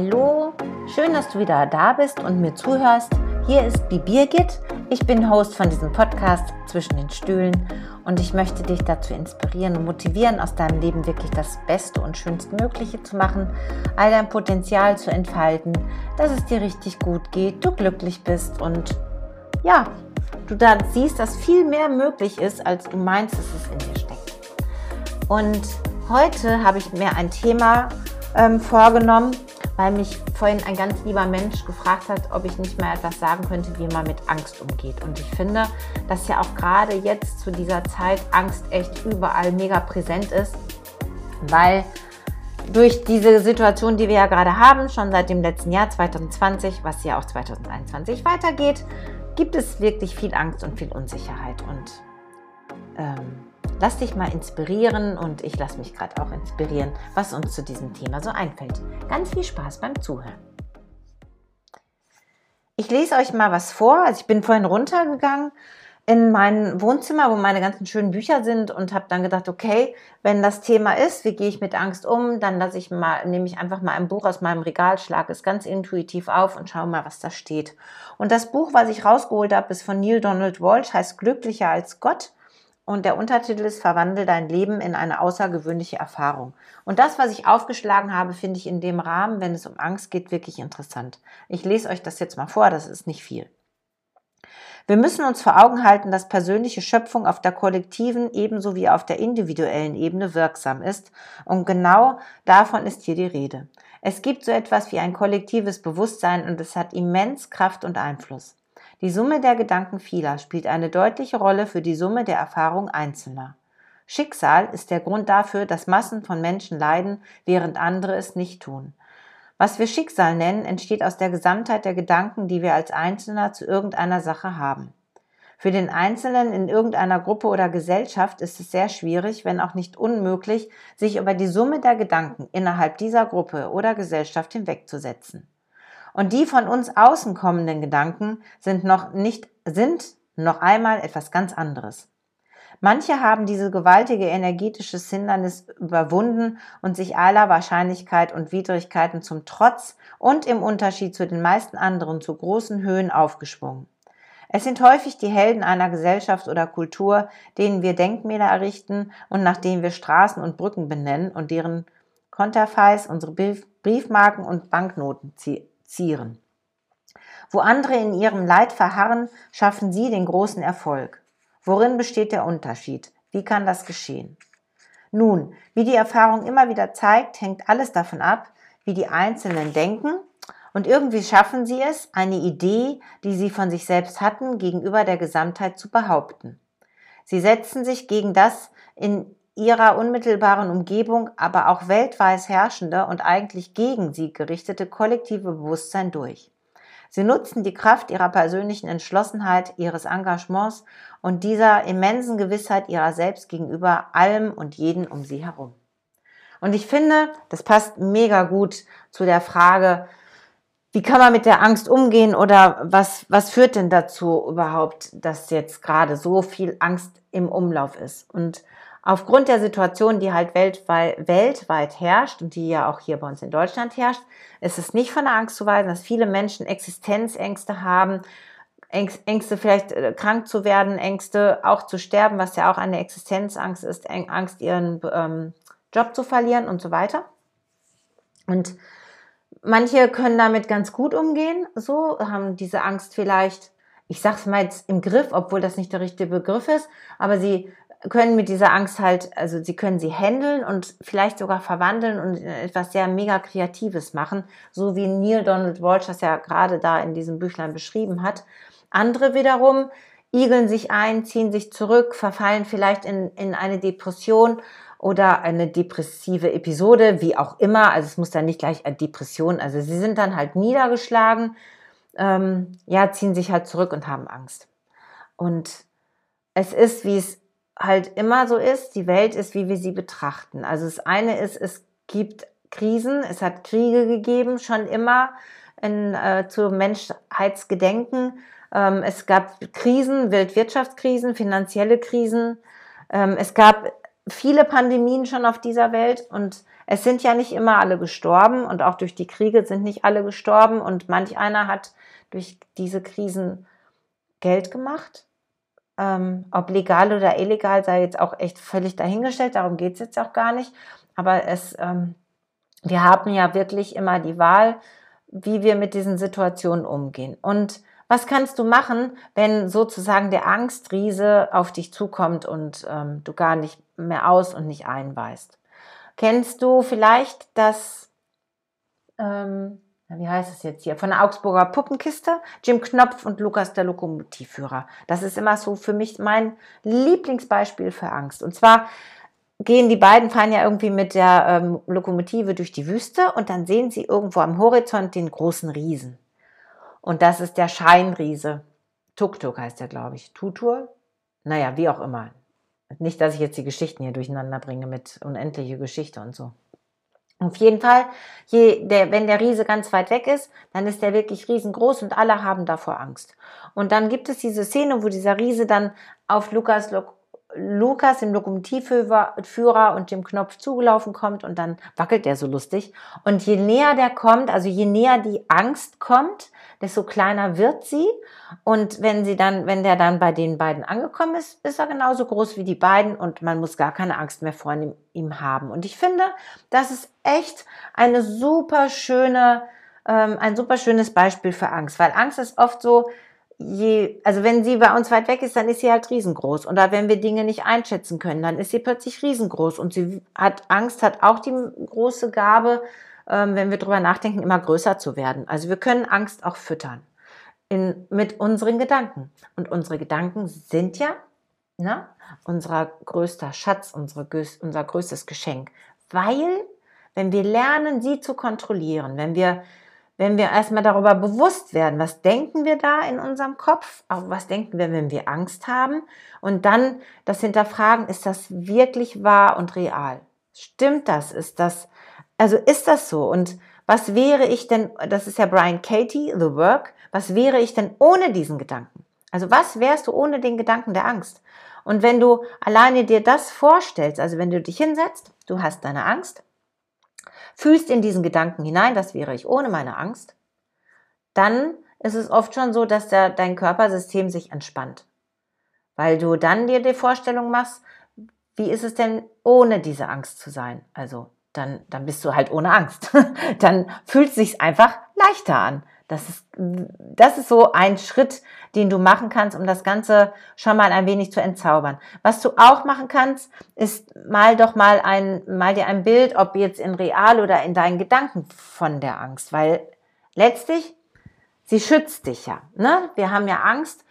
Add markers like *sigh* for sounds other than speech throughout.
Hallo, schön, dass du wieder da bist und mir zuhörst. Hier ist die Birgit. Ich bin Host von diesem Podcast zwischen den Stühlen und ich möchte dich dazu inspirieren und motivieren, aus deinem Leben wirklich das Beste und Schönstmögliche zu machen, all dein Potenzial zu entfalten, dass es dir richtig gut geht, du glücklich bist und ja, du da siehst, dass viel mehr möglich ist, als du meinst, dass es in dir steckt. Und heute habe ich mir ein Thema ähm, vorgenommen, weil mich vorhin ein ganz lieber Mensch gefragt hat, ob ich nicht mehr etwas sagen könnte, wie man mit Angst umgeht. Und ich finde, dass ja auch gerade jetzt zu dieser Zeit Angst echt überall mega präsent ist, weil durch diese Situation, die wir ja gerade haben, schon seit dem letzten Jahr 2020, was ja auch 2021 weitergeht, gibt es wirklich viel Angst und viel Unsicherheit. Und ähm, Lass dich mal inspirieren und ich lasse mich gerade auch inspirieren, was uns zu diesem Thema so einfällt. Ganz viel Spaß beim Zuhören. Ich lese euch mal was vor. Also ich bin vorhin runtergegangen in mein Wohnzimmer, wo meine ganzen schönen Bücher sind und habe dann gedacht, okay, wenn das Thema ist, wie gehe ich mit Angst um, dann lasse ich mal, nehme ich einfach mal ein Buch aus meinem Regal, schlage es ganz intuitiv auf und schaue mal, was da steht. Und das Buch, was ich rausgeholt habe, ist von Neil Donald Walsh, heißt Glücklicher als Gott und der Untertitel ist Verwandle dein Leben in eine außergewöhnliche Erfahrung. Und das, was ich aufgeschlagen habe, finde ich in dem Rahmen, wenn es um Angst geht, wirklich interessant. Ich lese euch das jetzt mal vor, das ist nicht viel. Wir müssen uns vor Augen halten, dass persönliche Schöpfung auf der kollektiven ebenso wie auf der individuellen Ebene wirksam ist. Und genau davon ist hier die Rede. Es gibt so etwas wie ein kollektives Bewusstsein und es hat immens Kraft und Einfluss. Die Summe der Gedanken vieler spielt eine deutliche Rolle für die Summe der Erfahrung Einzelner. Schicksal ist der Grund dafür, dass Massen von Menschen leiden, während andere es nicht tun. Was wir Schicksal nennen, entsteht aus der Gesamtheit der Gedanken, die wir als Einzelner zu irgendeiner Sache haben. Für den Einzelnen in irgendeiner Gruppe oder Gesellschaft ist es sehr schwierig, wenn auch nicht unmöglich, sich über die Summe der Gedanken innerhalb dieser Gruppe oder Gesellschaft hinwegzusetzen. Und die von uns außen kommenden Gedanken sind noch nicht, sind noch einmal etwas ganz anderes. Manche haben diese gewaltige energetische Hindernis überwunden und sich aller Wahrscheinlichkeit und Widrigkeiten zum Trotz und im Unterschied zu den meisten anderen zu großen Höhen aufgeschwungen. Es sind häufig die Helden einer Gesellschaft oder Kultur, denen wir Denkmäler errichten und nach denen wir Straßen und Brücken benennen und deren Konterfeis unsere Briefmarken und Banknoten zieren. Wo andere in ihrem Leid verharren, schaffen sie den großen Erfolg. Worin besteht der Unterschied? Wie kann das geschehen? Nun, wie die Erfahrung immer wieder zeigt, hängt alles davon ab, wie die Einzelnen denken und irgendwie schaffen sie es, eine Idee, die sie von sich selbst hatten, gegenüber der Gesamtheit zu behaupten. Sie setzen sich gegen das in ihrer unmittelbaren Umgebung, aber auch weltweit herrschende und eigentlich gegen sie gerichtete kollektive Bewusstsein durch. Sie nutzen die Kraft ihrer persönlichen Entschlossenheit, ihres Engagements und dieser immensen Gewissheit ihrer selbst gegenüber allem und jeden um sie herum. Und ich finde, das passt mega gut zu der Frage, wie kann man mit der Angst umgehen oder was, was führt denn dazu überhaupt, dass jetzt gerade so viel Angst im Umlauf ist? Und aufgrund der Situation, die halt weltweit, weltweit herrscht und die ja auch hier bei uns in Deutschland herrscht, ist es nicht von der Angst zu weisen, dass viele Menschen Existenzängste haben, Ängste vielleicht äh, krank zu werden, Ängste auch zu sterben, was ja auch eine Existenzangst ist, Angst ihren ähm, Job zu verlieren und so weiter. Und manche können damit ganz gut umgehen, so haben diese Angst vielleicht, ich sag's mal jetzt im Griff, obwohl das nicht der richtige Begriff ist, aber sie können mit dieser Angst halt, also sie können sie handeln und vielleicht sogar verwandeln und etwas sehr mega Kreatives machen, so wie Neil Donald Walsh das ja gerade da in diesem Büchlein beschrieben hat. Andere wiederum igeln sich ein, ziehen sich zurück, verfallen vielleicht in, in eine Depression oder eine depressive Episode, wie auch immer. Also es muss dann nicht gleich eine Depression, also sie sind dann halt niedergeschlagen, ähm, ja, ziehen sich halt zurück und haben Angst. Und es ist, wie es halt immer so ist, die Welt ist, wie wir sie betrachten. Also das eine ist, es gibt Krisen, es hat Kriege gegeben, schon immer in, äh, zu Menschheitsgedenken. Ähm, es gab Krisen, Weltwirtschaftskrisen, finanzielle Krisen. Ähm, es gab viele Pandemien schon auf dieser Welt und es sind ja nicht immer alle gestorben und auch durch die Kriege sind nicht alle gestorben und manch einer hat durch diese Krisen Geld gemacht. Ähm, ob legal oder illegal sei jetzt auch echt völlig dahingestellt, darum geht es jetzt auch gar nicht. Aber es, ähm, wir haben ja wirklich immer die Wahl, wie wir mit diesen Situationen umgehen. Und was kannst du machen, wenn sozusagen der Angstriese auf dich zukommt und ähm, du gar nicht mehr aus und nicht einweist? Kennst du vielleicht das, ähm, wie heißt es jetzt hier, von der Augsburger Puppenkiste? Jim Knopf und Lukas der Lokomotivführer. Das ist immer so für mich mein Lieblingsbeispiel für Angst. Und zwar gehen die beiden, fahren ja irgendwie mit der ähm, Lokomotive durch die Wüste und dann sehen sie irgendwo am Horizont den großen Riesen. Und das ist der Scheinriese. Tuk-Tuk heißt der, glaube ich. Tutur? Naja, wie auch immer. Nicht, dass ich jetzt die Geschichten hier durcheinander bringe mit unendliche Geschichte und so. Auf jeden Fall, je, der, wenn der Riese ganz weit weg ist, dann ist der wirklich riesengroß und alle haben davor Angst. Und dann gibt es diese Szene, wo dieser Riese dann auf Lukas Lukas, dem Lokomotivführer und dem Knopf zugelaufen kommt und dann wackelt der so lustig. Und je näher der kommt, also je näher die Angst kommt, desto kleiner wird sie. Und wenn sie dann, wenn der dann bei den beiden angekommen ist, ist er genauso groß wie die beiden und man muss gar keine Angst mehr vor ihm haben. Und ich finde, das ist echt eine super schöne, ähm, ein super schönes Beispiel für Angst, weil Angst ist oft so, je, also wenn sie bei uns weit weg ist, dann ist sie halt riesengroß. Oder wenn wir Dinge nicht einschätzen können, dann ist sie plötzlich riesengroß. Und sie hat Angst, hat auch die große Gabe, ähm, wenn wir drüber nachdenken, immer größer zu werden. Also wir können Angst auch füttern in, mit unseren Gedanken. Und unsere Gedanken sind ja ne, unser größter Schatz, unsere, unser größtes Geschenk. Weil, wenn wir lernen, sie zu kontrollieren, wenn wir wenn wir erstmal darüber bewusst werden, was denken wir da in unserem Kopf, auch was denken wir, wenn wir Angst haben und dann das hinterfragen, ist das wirklich wahr und real? Stimmt das? Ist das, also ist das so? Und was wäre ich denn, das ist ja Brian Katie, The Work, was wäre ich denn ohne diesen Gedanken? Also was wärst du ohne den Gedanken der Angst? Und wenn du alleine dir das vorstellst, also wenn du dich hinsetzt, du hast deine Angst, fühlst in diesen Gedanken hinein, das wäre ich ohne meine Angst, dann ist es oft schon so, dass der, dein Körpersystem sich entspannt. Weil du dann dir die Vorstellung machst, wie ist es denn ohne diese Angst zu sein? Also dann, dann bist du halt ohne Angst. *laughs* dann fühlt es sich einfach leichter an. Das ist, das ist so ein Schritt, den du machen kannst, um das Ganze schon mal ein wenig zu entzaubern. Was du auch machen kannst, ist mal doch mal ein, mal dir ein Bild, ob jetzt in real oder in deinen Gedanken von der Angst, weil letztlich sie schützt dich ja. Ne? Wir haben ja Angst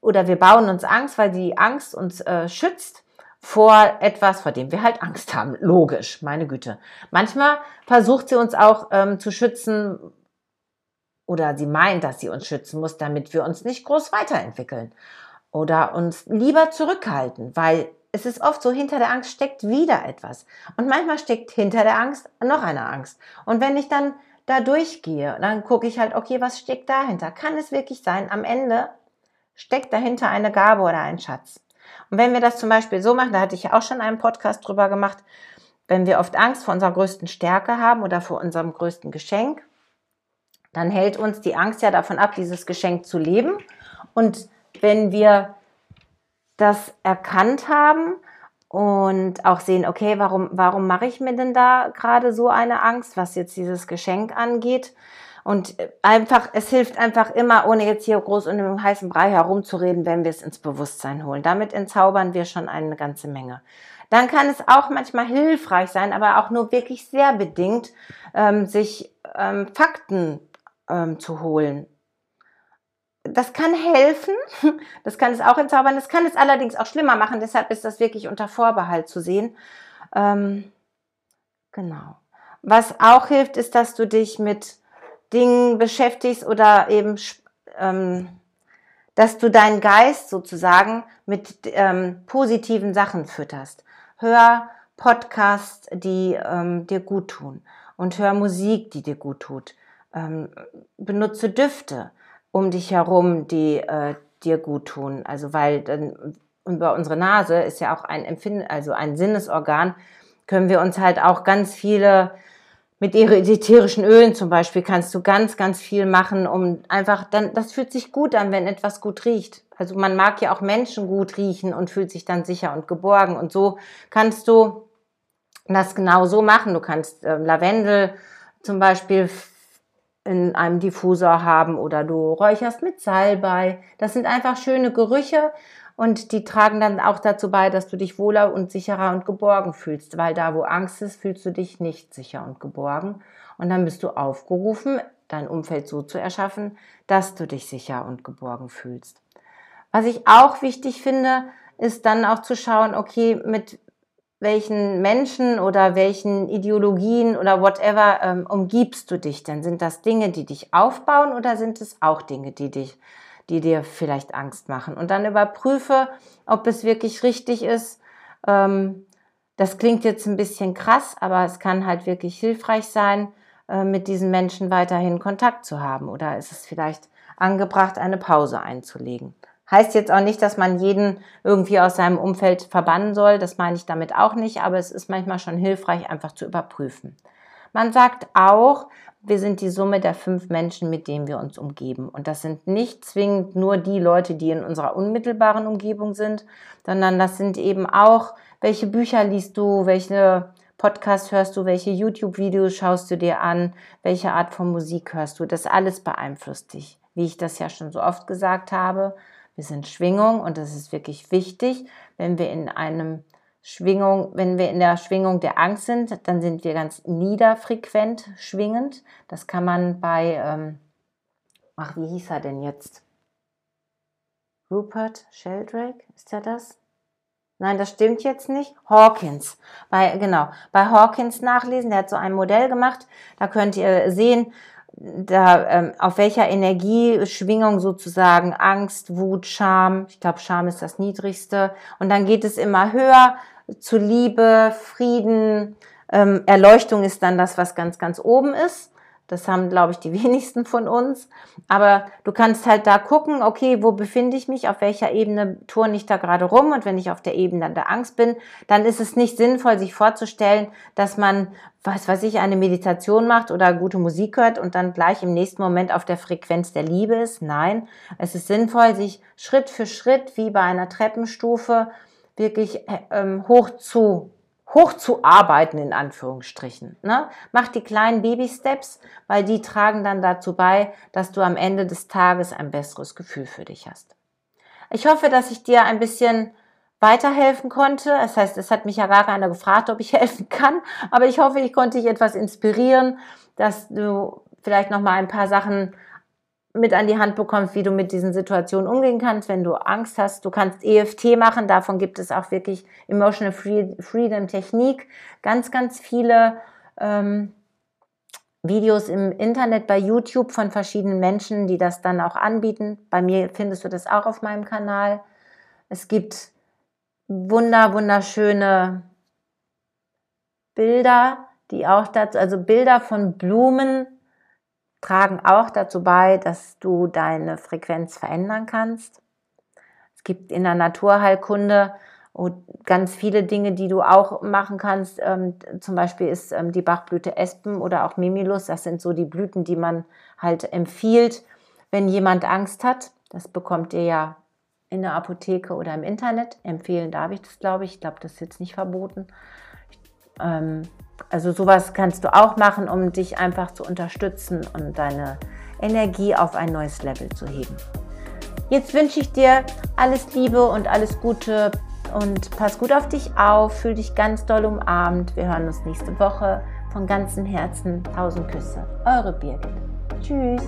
oder wir bauen uns Angst, weil die Angst uns äh, schützt vor etwas, vor dem wir halt Angst haben. Logisch, meine Güte. Manchmal versucht sie uns auch ähm, zu schützen, oder sie meint, dass sie uns schützen muss, damit wir uns nicht groß weiterentwickeln oder uns lieber zurückhalten, weil es ist oft so, hinter der Angst steckt wieder etwas. Und manchmal steckt hinter der Angst noch eine Angst. Und wenn ich dann da durchgehe, dann gucke ich halt, okay, was steckt dahinter? Kann es wirklich sein, am Ende steckt dahinter eine Gabe oder ein Schatz? Und wenn wir das zum Beispiel so machen, da hatte ich ja auch schon einen Podcast drüber gemacht, wenn wir oft Angst vor unserer größten Stärke haben oder vor unserem größten Geschenk, dann hält uns die Angst ja davon ab, dieses Geschenk zu leben. Und wenn wir das erkannt haben und auch sehen, okay, warum, warum mache ich mir denn da gerade so eine Angst, was jetzt dieses Geschenk angeht? Und einfach, es hilft einfach immer, ohne jetzt hier groß und im heißen Brei herumzureden, wenn wir es ins Bewusstsein holen. Damit entzaubern wir schon eine ganze Menge. Dann kann es auch manchmal hilfreich sein, aber auch nur wirklich sehr bedingt, ähm, sich ähm, Fakten ähm, zu holen. Das kann helfen, *laughs* das kann es auch entzaubern, das kann es allerdings auch schlimmer machen, deshalb ist das wirklich unter Vorbehalt zu sehen. Ähm, genau. Was auch hilft, ist, dass du dich mit Dingen beschäftigst oder eben, ähm, dass du deinen Geist sozusagen mit ähm, positiven Sachen fütterst. Hör Podcasts, die ähm, dir gut tun und hör Musik, die dir gut tut ähm, benutze Düfte um dich herum, die äh, dir gut tun. Also weil dann über unsere Nase ist ja auch ein Empfinden, also ein Sinnesorgan, können wir uns halt auch ganz viele mit ätherischen Ölen zum Beispiel kannst du ganz, ganz viel machen, um einfach dann, das fühlt sich gut an, wenn etwas gut riecht. Also man mag ja auch Menschen gut riechen und fühlt sich dann sicher und geborgen. Und so kannst du das genau so machen. Du kannst äh, Lavendel zum Beispiel in einem Diffusor haben oder du räucherst mit Salbei. Das sind einfach schöne Gerüche und die tragen dann auch dazu bei, dass du dich wohler und sicherer und geborgen fühlst, weil da, wo Angst ist, fühlst du dich nicht sicher und geborgen. Und dann bist du aufgerufen, dein Umfeld so zu erschaffen, dass du dich sicher und geborgen fühlst. Was ich auch wichtig finde, ist dann auch zu schauen, okay, mit welchen Menschen oder welchen Ideologien oder whatever ähm, umgibst du dich denn? Sind das Dinge, die dich aufbauen oder sind es auch Dinge, die dich die dir vielleicht Angst machen. Und dann überprüfe, ob es wirklich richtig ist. Ähm, das klingt jetzt ein bisschen krass, aber es kann halt wirklich hilfreich sein, äh, mit diesen Menschen weiterhin Kontakt zu haben. Oder ist es vielleicht angebracht, eine Pause einzulegen? Heißt jetzt auch nicht, dass man jeden irgendwie aus seinem Umfeld verbannen soll. Das meine ich damit auch nicht, aber es ist manchmal schon hilfreich, einfach zu überprüfen. Man sagt auch, wir sind die Summe der fünf Menschen, mit denen wir uns umgeben. Und das sind nicht zwingend nur die Leute, die in unserer unmittelbaren Umgebung sind, sondern das sind eben auch, welche Bücher liest du, welche Podcasts hörst du, welche YouTube-Videos schaust du dir an, welche Art von Musik hörst du. Das alles beeinflusst dich. Wie ich das ja schon so oft gesagt habe, wir sind Schwingung und das ist wirklich wichtig, wenn wir in einem Schwingung, wenn wir in der Schwingung der Angst sind, dann sind wir ganz niederfrequent schwingend. Das kann man bei, ähm, ach, wie hieß er denn jetzt? Rupert Sheldrake, ist er das? Nein, das stimmt jetzt nicht. Hawkins. Bei, genau, bei Hawkins nachlesen, der hat so ein Modell gemacht. Da könnt ihr sehen, da, ähm, auf welcher Energieschwingung sozusagen Angst, Wut, Scham, ich glaube, Scham ist das niedrigste. Und dann geht es immer höher zu Liebe, Frieden. Ähm, Erleuchtung ist dann das, was ganz, ganz oben ist. Das haben, glaube ich, die *laughs* wenigsten von uns. Aber du kannst halt da gucken, okay, wo befinde ich mich, auf welcher Ebene turne ich da gerade rum. Und wenn ich auf der Ebene der Angst bin, dann ist es nicht sinnvoll, sich vorzustellen, dass man, was weiß ich, eine Meditation macht oder gute Musik hört und dann gleich im nächsten Moment auf der Frequenz der Liebe ist. Nein, es ist sinnvoll, sich Schritt für Schritt wie bei einer Treppenstufe wirklich äh, ähm, hoch zu hoch zu arbeiten in Anführungsstrichen. Ne? Mach die kleinen Baby-Steps, weil die tragen dann dazu bei, dass du am Ende des Tages ein besseres Gefühl für dich hast. Ich hoffe, dass ich dir ein bisschen weiterhelfen konnte. Das heißt, es hat mich ja gar keiner gefragt, ob ich *laughs* helfen kann, aber ich hoffe, ich konnte dich etwas inspirieren, dass du vielleicht noch mal ein paar Sachen mit an die Hand bekommst, wie du mit diesen Situationen umgehen kannst, wenn du Angst hast. Du kannst EFT machen, davon gibt es auch wirklich Emotional Freedom Technik. Ganz, ganz viele ähm, Videos im Internet bei YouTube von verschiedenen Menschen, die das dann auch anbieten. Bei mir findest du das auch auf meinem Kanal. Es gibt wunder, wunderschöne Bilder, die auch dazu, also Bilder von Blumen, tragen auch dazu bei, dass du deine Frequenz verändern kannst. Es gibt in der Naturheilkunde ganz viele Dinge, die du auch machen kannst. Ähm, zum Beispiel ist ähm, die Bachblüte Espen oder auch Mimilus. Das sind so die Blüten, die man halt empfiehlt, wenn jemand Angst hat. Das bekommt ihr ja in der Apotheke oder im Internet. Empfehlen darf ich das, glaube ich. Ich glaube, das ist jetzt nicht verboten. Ähm, also sowas kannst du auch machen, um dich einfach zu unterstützen und deine Energie auf ein neues Level zu heben. Jetzt wünsche ich dir alles Liebe und alles Gute und pass gut auf dich auf, fühl dich ganz doll umarmt. Wir hören uns nächste Woche von ganzem Herzen. Tausend Küsse. Eure Birgit. Tschüss.